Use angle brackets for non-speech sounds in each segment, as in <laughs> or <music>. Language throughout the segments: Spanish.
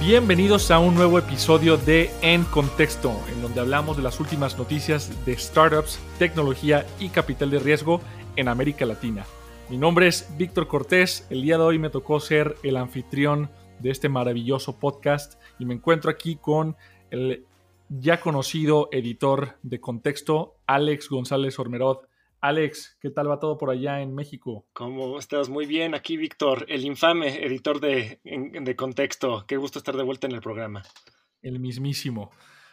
Bienvenidos a un nuevo episodio de En Contexto, en donde hablamos de las últimas noticias de startups, tecnología y capital de riesgo en América Latina. Mi nombre es Víctor Cortés, el día de hoy me tocó ser el anfitrión de este maravilloso podcast y me encuentro aquí con el ya conocido editor de Contexto, Alex González Ormerod. Alex, ¿qué tal va todo por allá en México? ¿Cómo estás? Muy bien, aquí Víctor, el infame editor de, de, contexto. Qué gusto estar de vuelta en el programa. El mismísimo.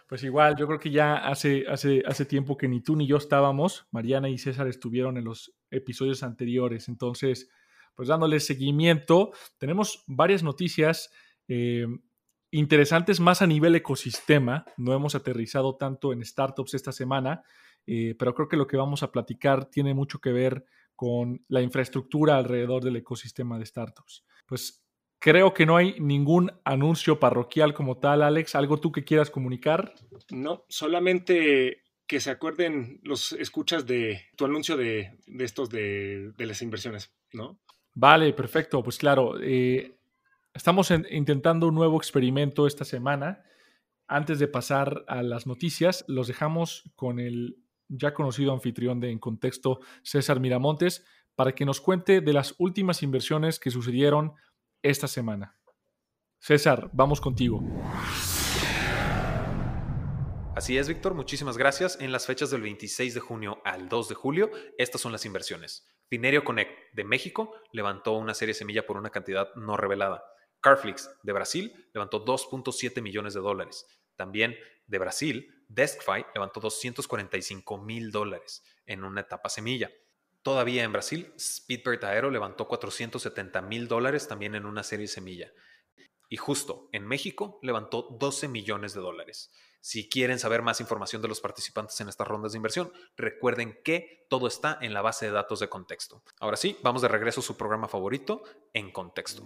Pues igual, yo creo que ya hace, hace, hace tiempo que ni tú ni yo estábamos. Mariana y César estuvieron en los episodios anteriores. Entonces, pues dándole seguimiento, tenemos varias noticias eh, interesantes más a nivel ecosistema. No hemos aterrizado tanto en startups esta semana, eh, pero creo que lo que vamos a platicar tiene mucho que ver con la infraestructura alrededor del ecosistema de startups. Pues creo que no hay ningún anuncio parroquial como tal, Alex. ¿Algo tú que quieras comunicar? No, solamente que se acuerden los escuchas de tu anuncio de, estos de, las inversiones, ¿no? Vale, perfecto. Pues claro, eh, estamos intentando un nuevo experimento esta semana. Antes de pasar a las noticias, los dejamos con el ya conocido anfitrión de En Contexto, César Miramontes, para que nos cuente de las últimas inversiones que sucedieron esta semana. César, vamos contigo. Así es, Víctor, muchísimas gracias. En las fechas del 26 de junio al 2 de julio, estas son las inversiones. Finerio Connect de México levantó una serie semilla por una cantidad no revelada. Carflix de Brasil levantó 2.7 millones de dólares. También de Brasil, DeskFi levantó 245 mil dólares en una etapa semilla. Todavía en Brasil, Speedbird Aero levantó 470 mil dólares también en una serie semilla. Y justo en México levantó 12 millones de dólares. Si quieren saber más información de los participantes en estas rondas de inversión, recuerden que todo está en la base de datos de contexto. Ahora sí, vamos de regreso a su programa favorito, En Contexto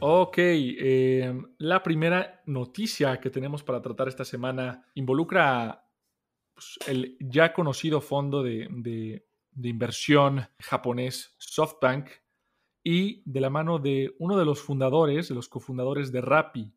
Ok, em, la primera noticia que tenemos para tratar esta semana involucra pues, el ya conocido fondo de, inversión japonés SoftBank y de la mano de uno de los fundadores, de los cofundadores de Rappi,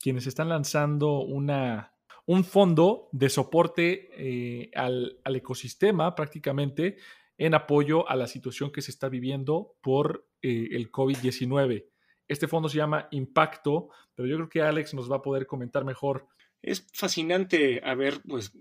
quienes están lanzando una, un fondo de soporte eh, al, ecosistema prácticamente en apoyo a la situación que se está viviendo por eh, el COVID-19. Este fondo se llama Impacto, pero yo creo que Alex nos va a poder comentar mejor. Es fascinante haber pues,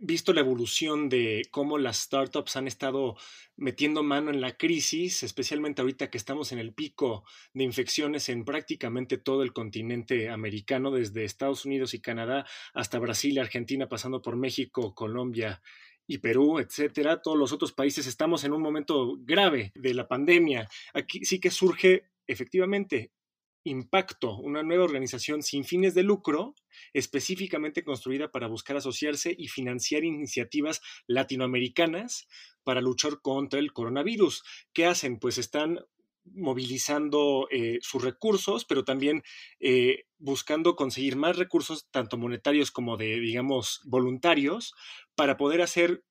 visto la evolución de cómo las startups han estado metiendo mano en la crisis, especialmente ahorita que estamos en el pico de infecciones en prácticamente todo el continente americano, desde Estados Unidos y Canadá hasta Brasil Argentina, pasando por México, Colombia y Perú, etcétera. Todos los otros países estamos en un momento grave de la pandemia. Aquí sí que surge efectivamente, Impacto, una nueva organización sin fines de lucro, específicamente construida para buscar asociarse y financiar iniciativas latinoamericanas para luchar contra el coronavirus. ¿Qué hacen? Pues están movilizando eh, sus recursos, pero también eh, buscando conseguir más recursos, tanto monetarios como de, digamos, voluntarios, para poder hacer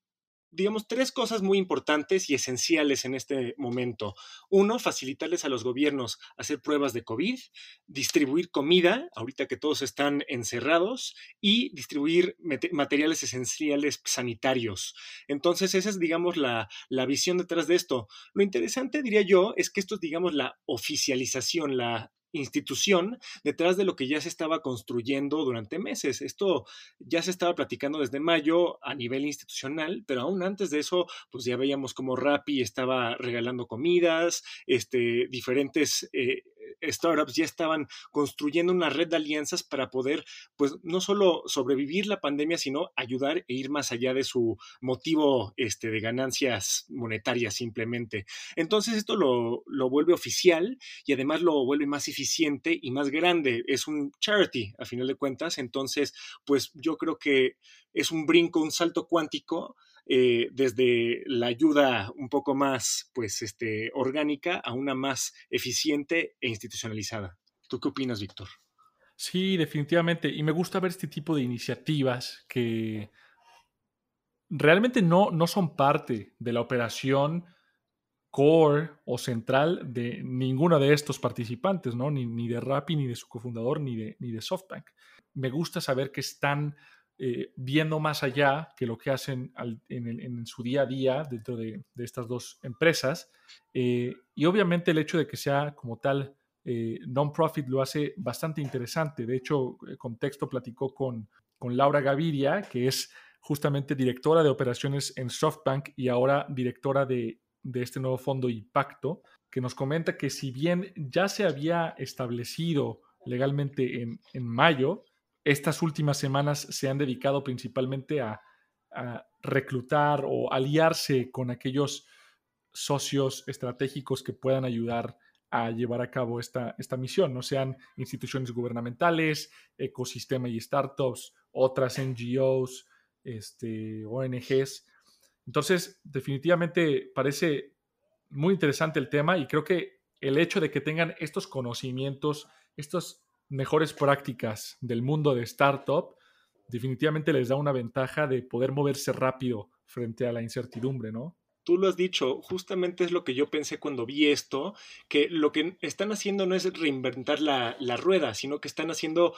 digamos, tres cosas muy importantes y esenciales en este momento. Uno, facilitarles a los gobiernos hacer pruebas de COVID, distribuir comida, ahorita que todos están encerrados, y distribuir materiales esenciales sanitarios. Entonces, esa es, digamos, la, la visión detrás de esto. Lo interesante, diría yo, es que esto es, digamos, la oficialización, la institución detrás de lo que ya se estaba construyendo durante meses. Esto ya se estaba platicando desde mayo a nivel institucional, pero aún antes de eso, pues ya veíamos como Rappi estaba regalando comidas, este, diferentes eh, startups ya estaban construyendo una red de alianzas para poder, pues, no solo sobrevivir la pandemia, sino ayudar e ir más allá de su motivo este, de ganancias monetarias simplemente. Entonces esto lo, lo vuelve oficial y además lo vuelve más eficiente y más grande. Es un charity, a final de cuentas. Entonces, pues yo creo que es un brinco, un salto cuántico eh, desde la ayuda un poco más pues, este, orgánica a una más eficiente e institucionalizada. ¿Tú qué opinas, Víctor? Sí, definitivamente. Y me gusta ver este tipo de iniciativas que realmente no, no son parte de la operación core o central de ninguno de estos participantes, ¿no? Ni, ni de Rappi, ni de su cofundador, ni de, ni de SoftBank. Me gusta saber que están eh, viendo más allá que lo que hacen en, su día a día dentro de, estas dos empresas. Eh, y obviamente el hecho de que sea como tal eh, non-profit lo hace bastante interesante. De hecho, Contexto platicó con, con Laura Gaviria, que es justamente directora de operaciones en SoftBank y ahora directora de, de este nuevo fondo Impacto, que nos comenta que si bien ya se había establecido legalmente en, en mayo, estas últimas semanas se han dedicado principalmente a, reclutar o aliarse con aquellos socios estratégicos que puedan ayudar a llevar a cabo esta, esta misión, no sean instituciones gubernamentales, ecosistema y startups, otras NGOs, este, ONGs. Entonces, definitivamente parece muy interesante el tema y creo que el hecho de que tengan estos conocimientos, estos mejores prácticas del mundo de startup, definitivamente les da una ventaja de poder moverse rápido frente a la incertidumbre, ¿no? Tú lo has dicho, justamente es lo que yo pensé cuando vi esto, que lo que están haciendo no es reinventar la, rueda, sino que están haciendo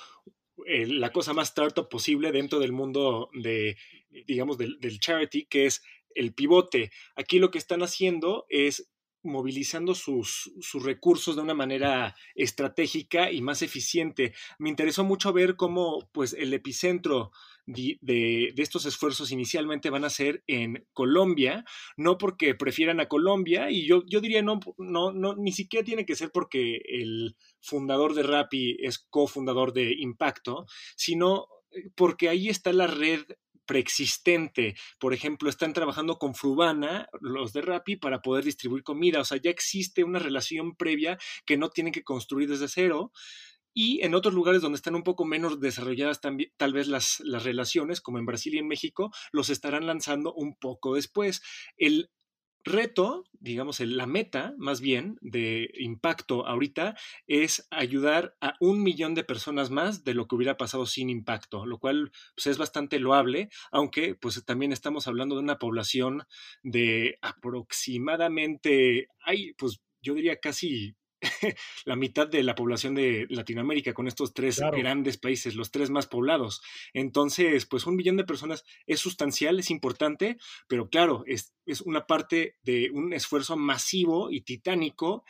eh, la cosa más startup posible dentro del mundo de, digamos, del, del charity, que es el pivote. Aquí lo que están haciendo es movilizando sus, sus, recursos de una manera estratégica y más eficiente. Me interesó mucho ver cómo pues, el epicentro de, de, estos esfuerzos inicialmente van a ser en Colombia, no porque prefieran a Colombia, y yo, yo diría no, no, no, ni siquiera tiene que ser porque el fundador de Rappi es cofundador de Impacto, sino eh, porque ahí está la red preexistente. Por ejemplo, están trabajando con Frubana, los de Rappi, para poder distribuir comida. O sea, ya existe una relación previa que no tienen que construir desde cero. Y en otros lugares donde están un poco menos desarrolladas también, tal vez las, las relaciones, como en Brasil y en México, los estarán lanzando un poco después. El reto, digamos, la meta más bien de impacto ahorita es ayudar a un millón de personas más de lo que hubiera pasado sin impacto, lo cual pues, es bastante loable, aunque pues también estamos hablando de una población de aproximadamente, hay pues yo diría casi <laughs> la mitad de la población de Latinoamérica con estos tres grandes países, los tres más poblados. Entonces, pues un millón de personas es sustancial, es importante, pero claro, es, es una parte de un esfuerzo masivo y titánico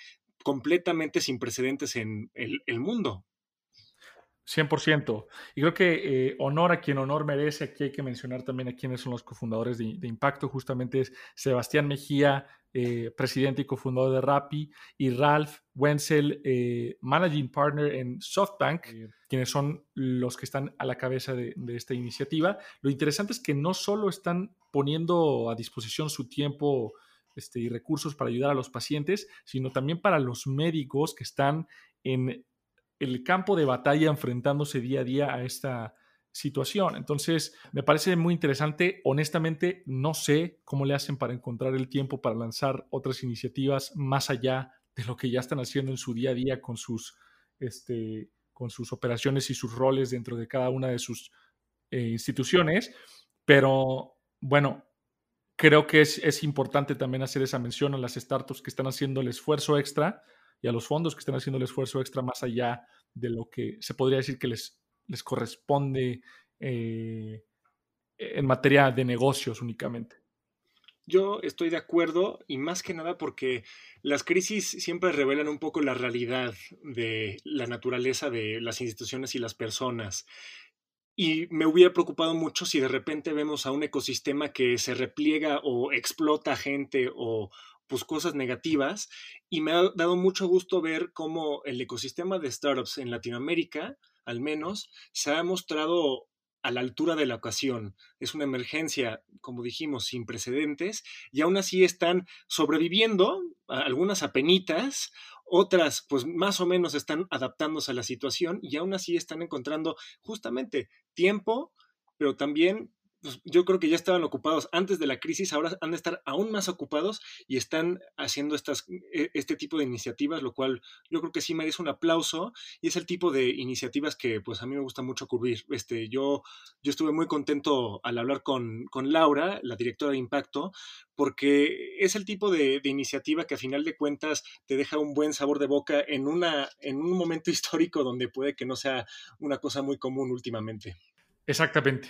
completamente sin precedentes en el, el mundo. 100%. Y creo que eh, honor a quien honor merece. Aquí hay que mencionar también a quienes son los cofundadores de, Impacto. Justamente es Sebastián Mejía, eh, presidente y cofundador de Rappi, y Ralph Wenzel, eh, managing partner en SoftBank, quienes son los que están a la cabeza de, esta iniciativa. Lo interesante es que no solo están poniendo a disposición su tiempo este, y recursos para ayudar a los pacientes, sino también para los médicos que están en el campo de batalla enfrentándose día a día a esta situación. Entonces, me parece muy interesante. Honestamente, no sé cómo le hacen para encontrar el tiempo para lanzar otras iniciativas más allá de lo que ya están haciendo en su día a día con sus, este, con sus operaciones y sus roles dentro de cada una de sus eh, instituciones. Pero bueno, creo que es, es importante también hacer esa mención a las startups que están haciendo el esfuerzo extra y a los fondos que están haciendo el esfuerzo extra más allá de lo que se podría decir que les, les corresponde eh, en materia de negocios únicamente. Yo estoy de acuerdo y más que nada porque las crisis siempre revelan un poco la realidad de la naturaleza de las instituciones y las personas. Y me hubiera preocupado mucho si de repente vemos a un ecosistema que se repliega o explota gente o, pues, cosas negativas y me ha dado mucho gusto ver cómo el ecosistema de startups en Latinoamérica, al menos, se ha mostrado a la altura de la ocasión. Es una emergencia, como dijimos, sin precedentes y aún así están sobreviviendo, algunas apenitas, otras pues más o menos están adaptándose a la situación y aún así están encontrando justamente tiempo, pero también pues, yo creo que ya estaban ocupados antes de la crisis, ahora han de estar aún más ocupados y están haciendo estas, e, este tipo de iniciativas, lo cual yo creo que sí merece un aplauso y es el tipo de iniciativas que pues a mí me gusta mucho cubrir. Este, yo, yo estuve muy contento al hablar con, con Laura, la directora de Impacto, porque es el tipo de, de, iniciativa que a final de cuentas te deja un buen sabor de boca en, una, en un momento <laughs> histórico donde puede que no sea una cosa muy común últimamente. Exactamente.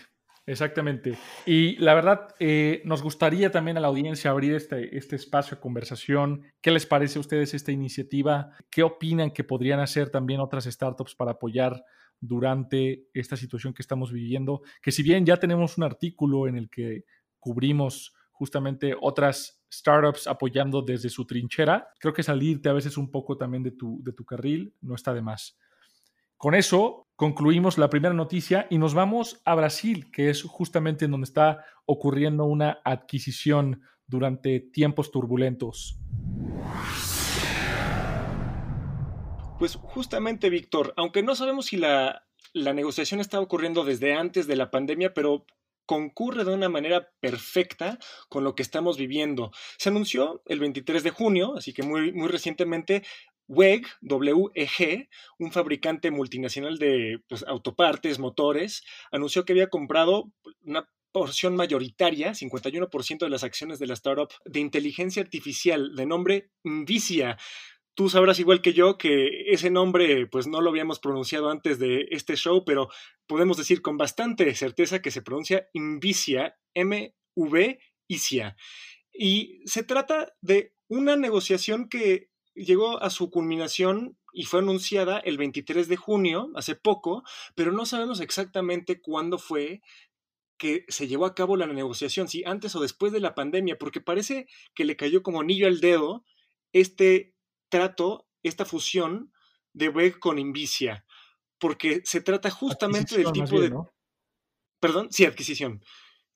Exactamente. Y la verdad, eh, nos gustaría también a la audiencia abrir este, este espacio de conversación. ¿Qué les parece a ustedes esta iniciativa? ¿Qué opinan que podrían hacer también otras startups para apoyar durante esta situación que estamos viviendo? Que si bien ya tenemos un artículo en el que cubrimos justamente otras startups apoyando desde su trinchera, creo que salirte a veces un poco también de tu, de tu carril no está de más. Con eso concluimos la primera noticia y nos vamos a Brasil, que es justamente en donde está ocurriendo una adquisición durante tiempos turbulentos. Pues justamente, Víctor, aunque no sabemos si la, la negociación está ocurriendo desde antes de la pandemia, pero concurre de una manera perfecta con lo que estamos viviendo. Se anunció el 23 de junio, así que muy, muy recientemente, WEG, WEG, un fabricante multinacional de pues, autopartes, motores, anunció que había comprado una porción mayoritaria, 51% de las acciones de la startup de inteligencia artificial de nombre Invicia. Tú sabrás igual que yo que ese nombre pues no lo habíamos pronunciado antes de este show, pero podemos decir con bastante certeza que se pronuncia Invicia, M-V, ICIA. Y se trata de una negociación que llegó a su culminación y fue anunciada el 23 de junio, hace poco, pero no sabemos exactamente cuándo fue que se llevó a cabo la negociación, si antes o después de la pandemia, porque parece que le cayó como anillo al dedo este trato, esta fusión de WEG con Invicia, porque se trata justamente del tipo de... Perdón, sí, adquisición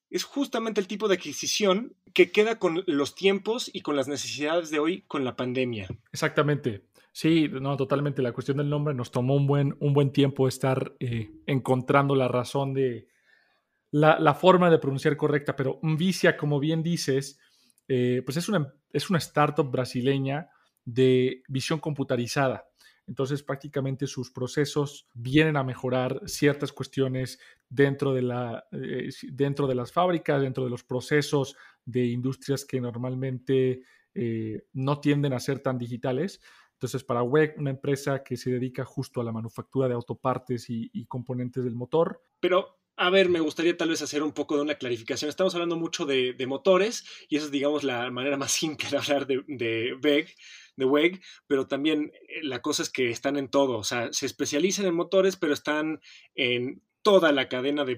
es justamente el tipo de adquisición que queda con los tiempos y con las necesidades de hoy con la pandemia. Exactamente. Sí, no, totalmente. La cuestión del nombre nos tomó un buen, un buen tiempo estar eh, encontrando la razón de la, forma de pronunciar correcta, pero Vicia, como bien dices, eh, pues es una, es una startup brasileña de visión computarizada. Entonces prácticamente sus procesos vienen a mejorar ciertas cuestiones dentro de, la, eh, dentro de las fábricas, dentro de los procesos de industrias que normalmente eh, no tienden a ser tan digitales. Entonces, para WEG, una empresa que se dedica justo a la manufactura de autopartes y, componentes del motor. Pero, a ver, me gustaría tal vez hacer un poco de una clarificación. Estamos hablando mucho de, motores y esa es, digamos, la manera más <laughs> simple de hablar de, de WEG de WEG, pero también eh, la cosa es que están en todo, o sea, se especializan en motores, pero están en toda la cadena de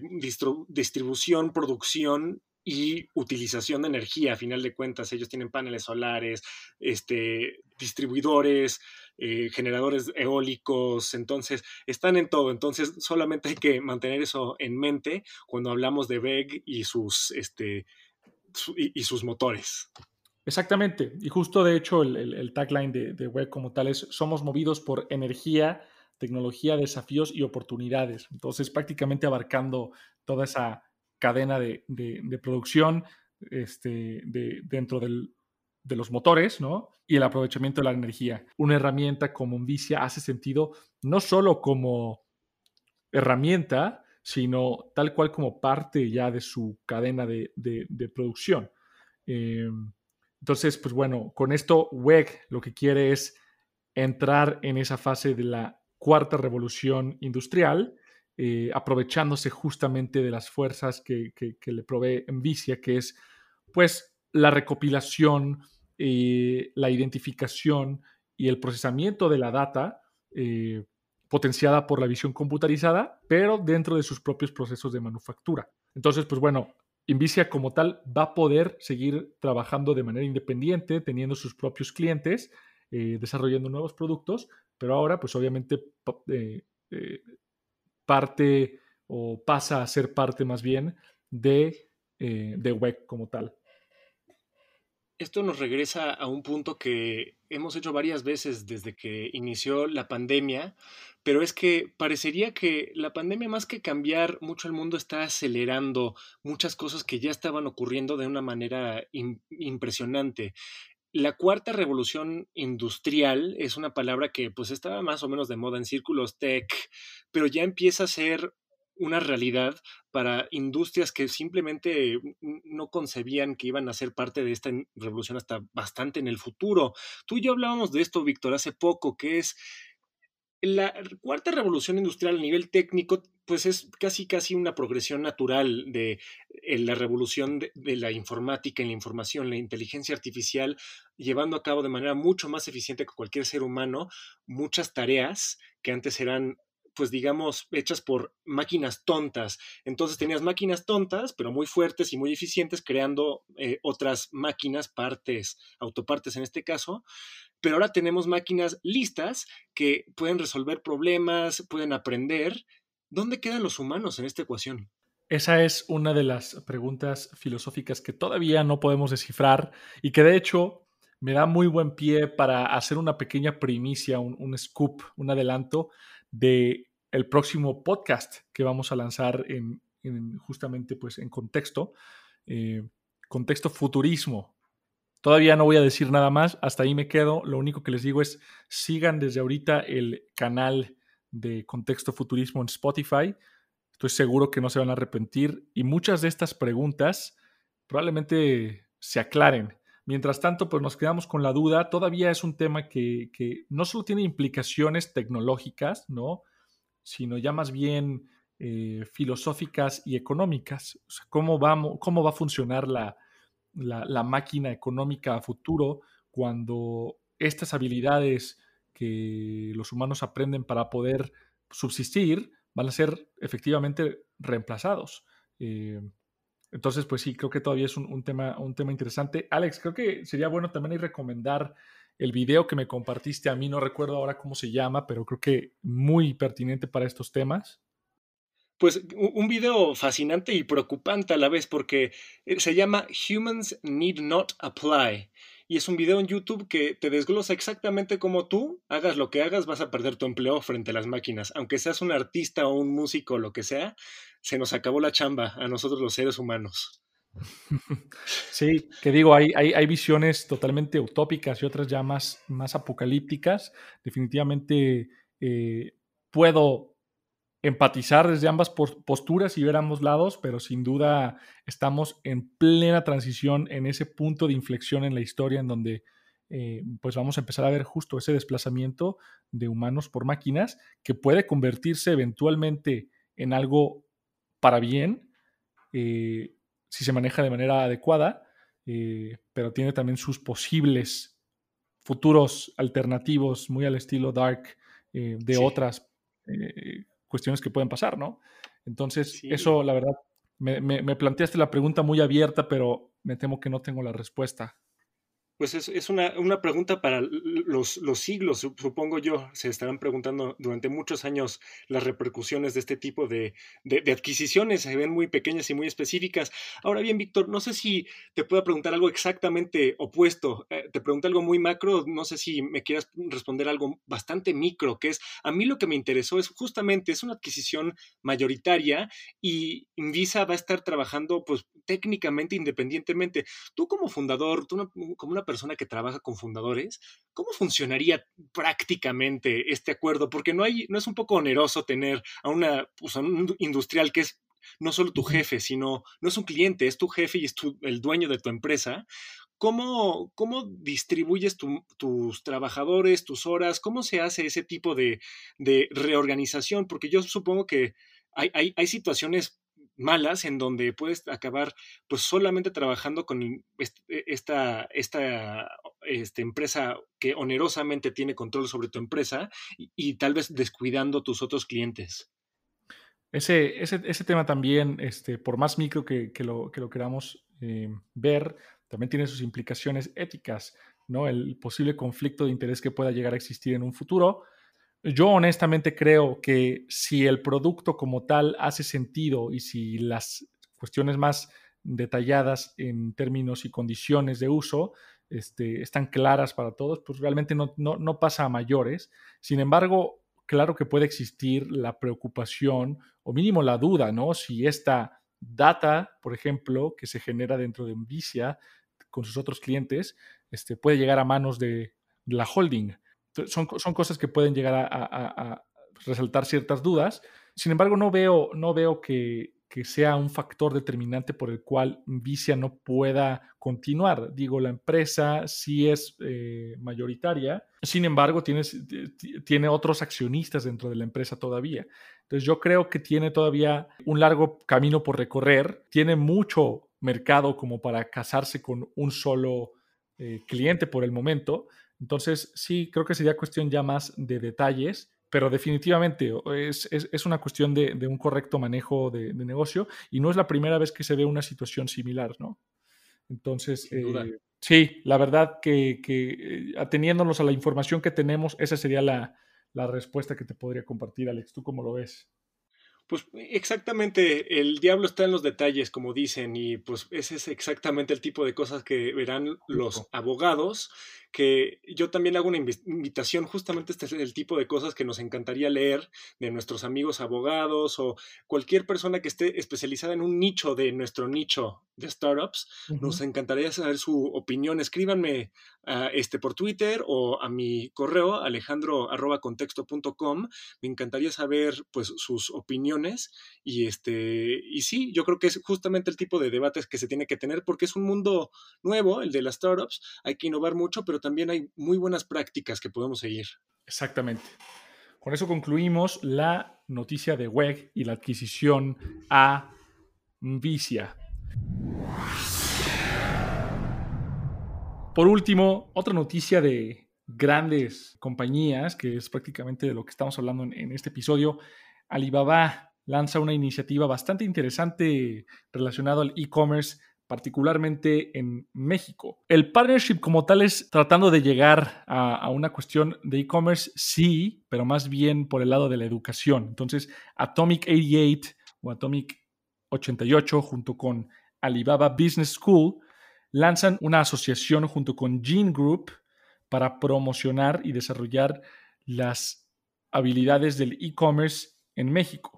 distribución, producción y utilización de energía, a final de cuentas, ellos tienen paneles solares, este, distribuidores, eh, generadores eólicos, entonces están en todo, entonces solamente hay que mantener eso en mente cuando hablamos de WEG y sus, este, y sus motores. Exactamente. Y justo de hecho el, tagline de, Web como tal es, somos movidos por energía, tecnología, desafíos y oportunidades. Entonces prácticamente abarcando toda esa cadena de, producción este, dentro de los motores, ¿no? Y el aprovechamiento de la energía. Una herramienta como Envicia hace sentido no solo como herramienta, sino tal cual como parte ya de su cadena de, producción. Em, entonces, pues bueno, con esto WEG lo que quiere es entrar en esa fase de la cuarta revolución industrial, eh, aprovechándose justamente de las fuerzas que, le provee Envicia, que es pues la recopilación, eh, la identificación y el procesamiento de la data eh, potenciada por la visión computarizada, pero dentro de sus propios procesos de manufactura. Entonces, pues bueno, Invicia como tal va a poder seguir trabajando de manera independiente, teniendo sus propios clientes, eh, desarrollando nuevos productos, pero ahora pues obviamente parte o pasa a ser parte más bien de, de WEC como tal. Esto nos regresa a un punto que hemos hecho varias veces desde que inició la pandemia, pero es que parecería que la pandemia más que cambiar mucho el mundo está acelerando muchas cosas que ya estaban ocurriendo de una manera impresionante. La cuarta revolución industrial es una palabra que pues estaba más o menos de moda en círculos tech, pero ya empieza a ser una realidad para industrias que simplemente no concebían que iban a ser parte de esta revolución hasta bastante en el futuro. Tú y yo hablábamos de esto, Víctor, hace poco, que es la cuarta revolución industrial a nivel técnico, pues es casi casi una progresión natural de eh, la revolución de, de, la informática y la información, la inteligencia artificial, llevando a cabo de manera mucho más eficiente que cualquier ser humano muchas tareas que antes eran pues digamos, hechas por máquinas tontas. Entonces tenías máquinas tontas, pero muy fuertes y muy eficientes, creando eh, otras máquinas, partes, autopartes en este caso. Pero ahora tenemos máquinas listas que pueden resolver problemas, pueden aprender. ¿Dónde quedan los humanos en esta ecuación? Esa es una de las preguntas filosóficas que todavía no podemos descifrar y que de hecho me da muy buen pie para hacer una pequeña primicia, un, un scoop, un adelanto de el próximo podcast que vamos a lanzar en, justamente pues en contexto, eh, contexto futurismo. Todavía no voy a decir nada más, hasta ahí me quedo. Lo único que les digo es sigan desde ahorita el canal de contexto futurismo en Spotify. Estoy seguro que no se van a arrepentir y muchas de estas preguntas probablemente se aclaren. Mientras tanto, pues nos quedamos con la duda. Todavía es un tema que, que no solo tiene implicaciones tecnológicas, ¿no? Sino ya más bien eh, filosóficas y económicas. ¿cómo, ¿Cómo va a funcionar la, la, máquina económica a futuro cuando estas habilidades que los humanos aprenden para poder subsistir van a ser efectivamente reemplazados? Eh, entonces, pues sí, creo que todavía es un, tema, un tema interesante. Alex, creo que sería bueno también recomendar el video que me compartiste a mí, no recuerdo ahora cómo se llama, pero creo que muy pertinente para estos temas. Pues un video fascinante y preocupante a la vez porque eh, se llama Humans Need Not Apply y es un video en YouTube que te desglosa exactamente cómo tú, hagas lo que hagas, vas a perder tu empleo frente a las máquinas. Aunque seas un artista o un músico o lo que sea, se nos acabó la chamba a nosotros los seres humanos. <laughs> Sí, que digo, hay, hay, visiones totalmente utópicas y otras ya más, más apocalípticas. Definitivamente eh, puedo empatizar desde ambas posturas y ver ambos lados, pero sin duda estamos en plena transición en ese punto de inflexión en la historia en donde eh, pues vamos a empezar a ver justo ese desplazamiento de humanos por máquinas que puede convertirse eventualmente en algo para bien. Eh, si se maneja de manera adecuada, eh, pero tiene también sus posibles futuros alternativos, muy al estilo Dark, eh, de otras eh, cuestiones que pueden pasar, ¿no? Entonces, eso, la verdad, me planteaste la pregunta muy abierta, pero me temo que no tengo la respuesta. Pues es, una, una, pregunta para los, los, siglos, supongo yo. Se estarán preguntando durante muchos años las repercusiones de este tipo de, de, adquisiciones. Se ven muy pequeñas y muy específicas. Ahora bien, Víctor, no sé si te puedo preguntar algo exactamente opuesto. Eh, te pregunto algo muy macro. No sé si me quieras responder algo bastante micro, que es, a mí lo que me interesó es justamente, es una adquisición mayoritaria y Invisa va a estar trabajando pues técnicamente independientemente. Tú como fundador, tú como una persona que trabaja con fundadores, ¿cómo funcionaría prácticamente este acuerdo? Porque no, hay, no es un poco oneroso tener a, una, pues, un industrial que es no solo tu jefe, sino no es un cliente, es tu jefe y es el dueño de tu empresa. ¿Cómo, cómo distribuyes tus trabajadores, tus horas? ¿Cómo se hace ese tipo de, de reorganización? Porque yo supongo que hay, hay, hay situaciones malas en donde puedes acabar pues solamente trabajando con e, esta, esta, esta empresa que onerosamente tiene control sobre tu empresa y, tal vez descuidando tus otros clientes. Ese, ese, ese tema también, este, por más micro que, que, lo, que lo queramos eh, ver, también tiene sus implicaciones éticas, ¿no? El posible conflicto de interés que pueda llegar a existir en un futuro. Yo honestamente creo que si el producto como tal hace sentido y si las cuestiones más detalladas en términos y condiciones de uso este, están claras para todos, pues realmente no, no, no pasa a mayores. Sin embargo, claro que puede existir la preocupación o mínimo la duda, ¿no? Si esta data, por ejemplo, que se genera dentro de Envicia con sus otros clientes, este, puede llegar a manos de la holding. Son, son cosas que pueden llegar a, resaltar ciertas dudas. Sin embargo, no veo, no veo que, que sea un factor determinante por el cual Vicia no pueda continuar. Digo, la empresa sí es eh, mayoritaria, sin embargo, tiene, tiene otros accionistas dentro de la empresa todavía. Entonces, yo creo que tiene todavía un largo camino por recorrer, tiene mucho mercado como para casarse con un solo eh, cliente por el momento. Entonces, sí, creo que sería cuestión ya más de detalles pero definitivamente es, es, es una cuestión de, de, un correcto manejo de, de, negocio y no es la primera vez que se ve una situación similar, ¿no? Entonces, eh, sí, la verdad que, que eh, ateniéndonos a la información que tenemos, esa sería la, la respuesta que te podría compartir, Alex. ¿Tú cómo lo ves? Pues exactamente, el diablo está en los detalles, como dicen, y pues ese es exactamente el tipo de cosas que verán los abogados que yo también hago una invitación, justamente este es el tipo de cosas que nos encantaría leer de nuestros amigos abogados o cualquier persona que esté especializada en un nicho de nuestro nicho de startups. Uh -huh. Nos encantaría saber su opinión. Escríbanme este, por Twitter o a mi correo alejandro.contexto.com. Me encantaría saber pues sus opiniones y, este, y sí, yo creo que es justamente el tipo de debates que se tiene que tener porque es un mundo nuevo, el de las startups. Hay que innovar mucho, pero también hay muy buenas prácticas que podemos seguir. Exactamente. Con eso concluimos la noticia de WEG y la adquisición a Vicia. Por último, otra noticia de grandes compañías, que es prácticamente de lo que estamos hablando en, en este episodio. Alibaba lanza una iniciativa bastante interesante relacionada al e-commerce particularmente en México. El partnership como tal es tratando de llegar a, a una cuestión de e-commerce, sí, pero más bien por el lado de la educación. Entonces, Atomic 88 o Atomic 88 junto con Alibaba Business School lanzan una asociación junto con Gene Group para promocionar y desarrollar las habilidades del e-commerce en México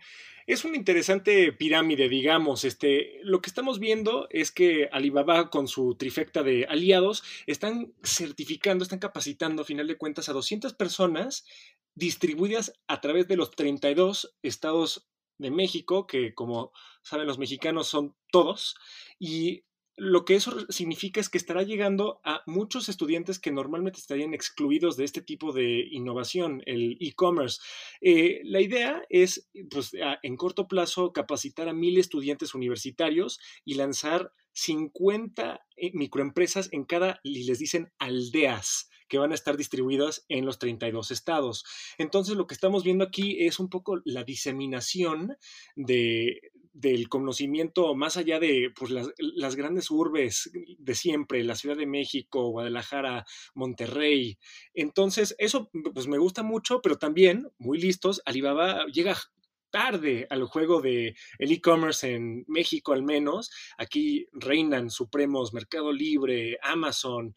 es una interesante pirámide, digamos. Este, lo que estamos viendo es que Alibaba, con su trifecta de aliados, están certificando, están capacitando, a final de cuentas, a 200 personas distribuidas a través de los 32 estados de México, que como saben los mexicanos son todos, y lo que eso significa es que estará llegando a muchos estudiantes que normalmente estarían excluidos de este tipo de innovación, el e-commerce. Eh, la idea es, pues, en corto plazo, capacitar a mil estudiantes universitarios y lanzar 50 eh, microempresas en cada, y les dicen aldeas que van a estar distribuidas en los 32 estados. Entonces, lo que estamos viendo aquí es un poco la diseminación de, del conocimiento más allá de pues, las, las, grandes urbes de siempre, la Ciudad de México, Guadalajara, Monterrey. Entonces, eso pues me gusta mucho, pero también, muy listos, Alibaba llega tarde al juego de el e-commerce en México al menos. Aquí reinan supremos Mercado Libre, Amazon,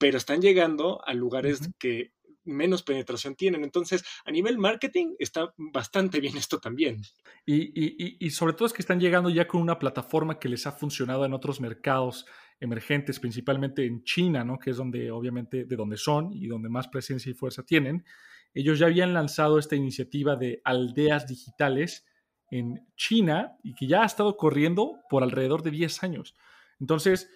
pero están llegando a lugares uh -huh. que menos penetración tienen. Entonces, a nivel marketing está bastante bien esto también. Y, y, y, sobre todo es que están llegando ya con una plataforma que les ha funcionado en otros mercados emergentes, principalmente en China, ¿no? que es donde obviamente de donde son y donde más presencia y fuerza tienen. Ellos ya habían lanzado esta iniciativa de aldeas digitales en China y que ya ha estado corriendo por alrededor de 10 años. Entonces,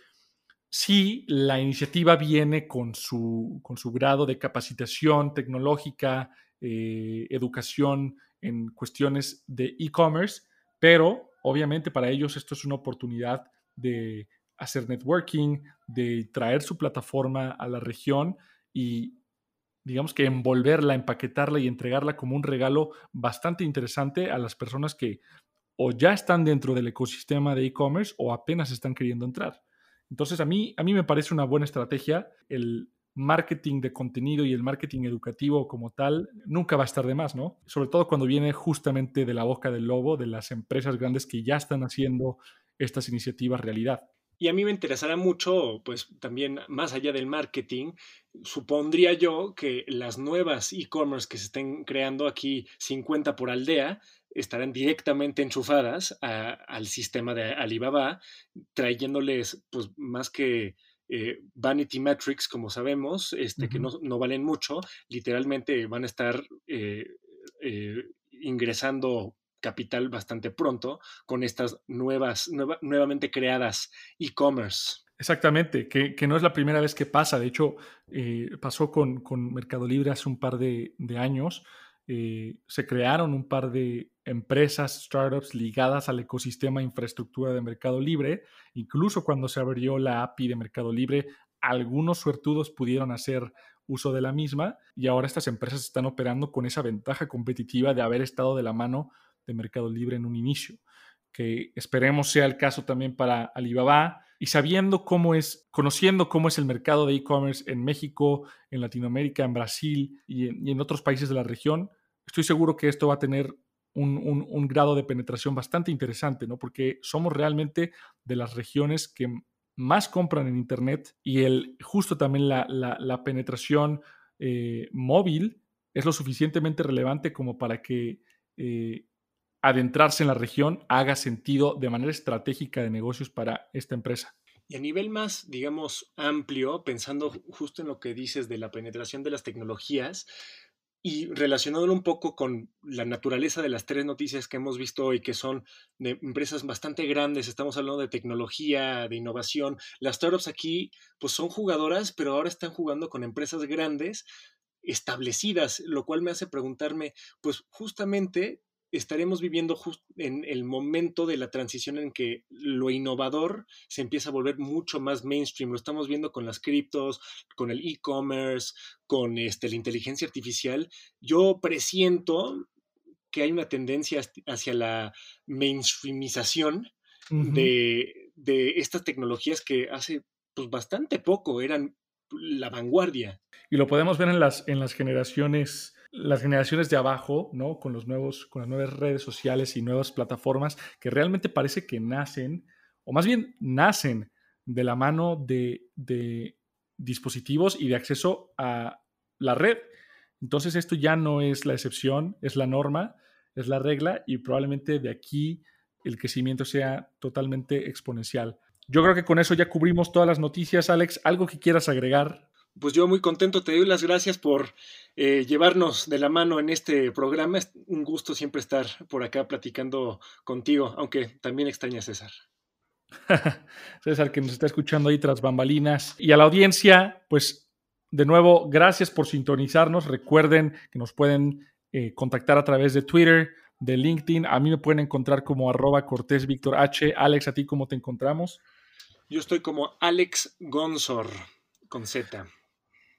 sí, la iniciativa viene con su, con su grado de capacitación tecnológica, eh, educación en cuestiones de e-commerce, pero obviamente para ellos esto es una oportunidad de hacer networking, de traer su plataforma a la región y digamos que envolverla, empaquetarla y entregarla como un regalo bastante interesante a las personas que o ya están dentro del ecosistema de e-commerce o apenas están queriendo entrar. Entonces, a mí, a mí me parece una buena estrategia el marketing de contenido y el marketing educativo como tal nunca va a estar de más, ¿no? Sobre todo cuando viene justamente de la boca del lobo, de las empresas grandes que ya están haciendo estas iniciativas realidad. Y a mí me interesará mucho, pues también más allá del marketing, supondría yo que las nuevas e-commerce que se estén creando aquí 50 por aldea estarán directamente enchufadas al sistema de Alibaba, trayéndoles pues más que eh, vanity metrics, como sabemos, este, que no, no, valen mucho, literalmente van a estar eh, eh, ingresando capital bastante pronto con estas nuevas, nuevamente creadas e-commerce. Exactamente, que, no es la primera vez que pasa. De hecho, pasó con, con, Mercado Libre hace un par de, años. se crearon un par de empresas, startups ligadas al ecosistema infraestructura de Mercado Libre. Incluso cuando se abrió la API de Mercado Libre, algunos suertudos pudieron hacer uso de la misma y ahora estas empresas están operando con esa ventaja competitiva de haber estado de la mano de Mercado Libre en un inicio, que esperemos sea el caso también para Alibaba y sabiendo cómo es, conociendo cómo es el mercado de e-commerce en México, en Latinoamérica, en Brasil y en, otros países de la región, estoy seguro que esto va a tener un, grado de penetración bastante interesante, ¿no? Porque somos realmente de las regiones que más compran en Internet y el, justo también la, la, penetración eh, móvil es lo suficientemente relevante como para que eh, adentrarse en la región haga sentido de manera estratégica de negocios para esta empresa. Y a nivel más, digamos, amplio, pensando justo en lo que dices de la penetración de las tecnologías y relacionándolo un poco con la naturaleza de las tres noticias que hemos visto hoy, que son de empresas bastante grandes, estamos hablando de tecnología, de innovación. Las startups aquí, pues son jugadoras, pero ahora están jugando con empresas grandes establecidas, lo cual me hace preguntarme, pues justamente estaremos viviendo en el momento de la transición en que lo innovador se empieza a volver mucho más mainstream. Lo estamos viendo con las criptos, con el e-commerce, con este, la inteligencia artificial. Yo presiento que hay una tendencia hacia la mainstreamización de, estas tecnologías que hace pues, bastante poco eran la vanguardia. Y lo podemos ver en las, en las generaciones las generaciones de abajo, ¿no? Con los nuevos, con las nuevas redes sociales y nuevas plataformas que realmente parece que nacen, o más bien nacen de la mano de, de dispositivos y de acceso a la red. Entonces esto ya no es la excepción, es la norma, es la regla y probablemente de aquí el crecimiento sea totalmente exponencial. Yo creo que con eso ya cubrimos todas las noticias. Alex, ¿algo que quieras agregar? Pues yo muy contento, te doy las gracias por eh, llevarnos de la mano en este programa. Es un gusto siempre estar por acá platicando contigo, aunque también extraña a César. <laughs> César, que nos está escuchando ahí tras bambalinas. Y a la audiencia, pues de nuevo, gracias por sintonizarnos. Recuerden que nos pueden eh, contactar a través de Twitter, de LinkedIn. A mí me pueden encontrar como arroba Cortés Víctor H. Alex, ¿a ti cómo te encontramos? Yo estoy como Alex Gonzor, con Z.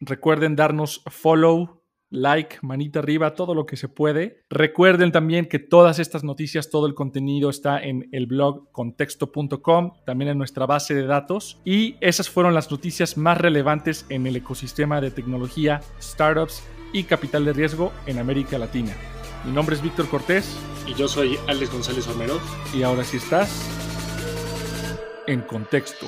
Recuerden darnos follow, like, manita arriba, todo lo que se puede. Recuerden también que todas estas noticias, todo el contenido está en el blog contexto.com, también en nuestra base de datos. Y esas fueron las noticias más relevantes en el ecosistema de tecnología, startups y capital de riesgo en América Latina. Mi nombre es Víctor Cortés. Y yo soy Alex González Romero. Y ahora sí estás en contexto.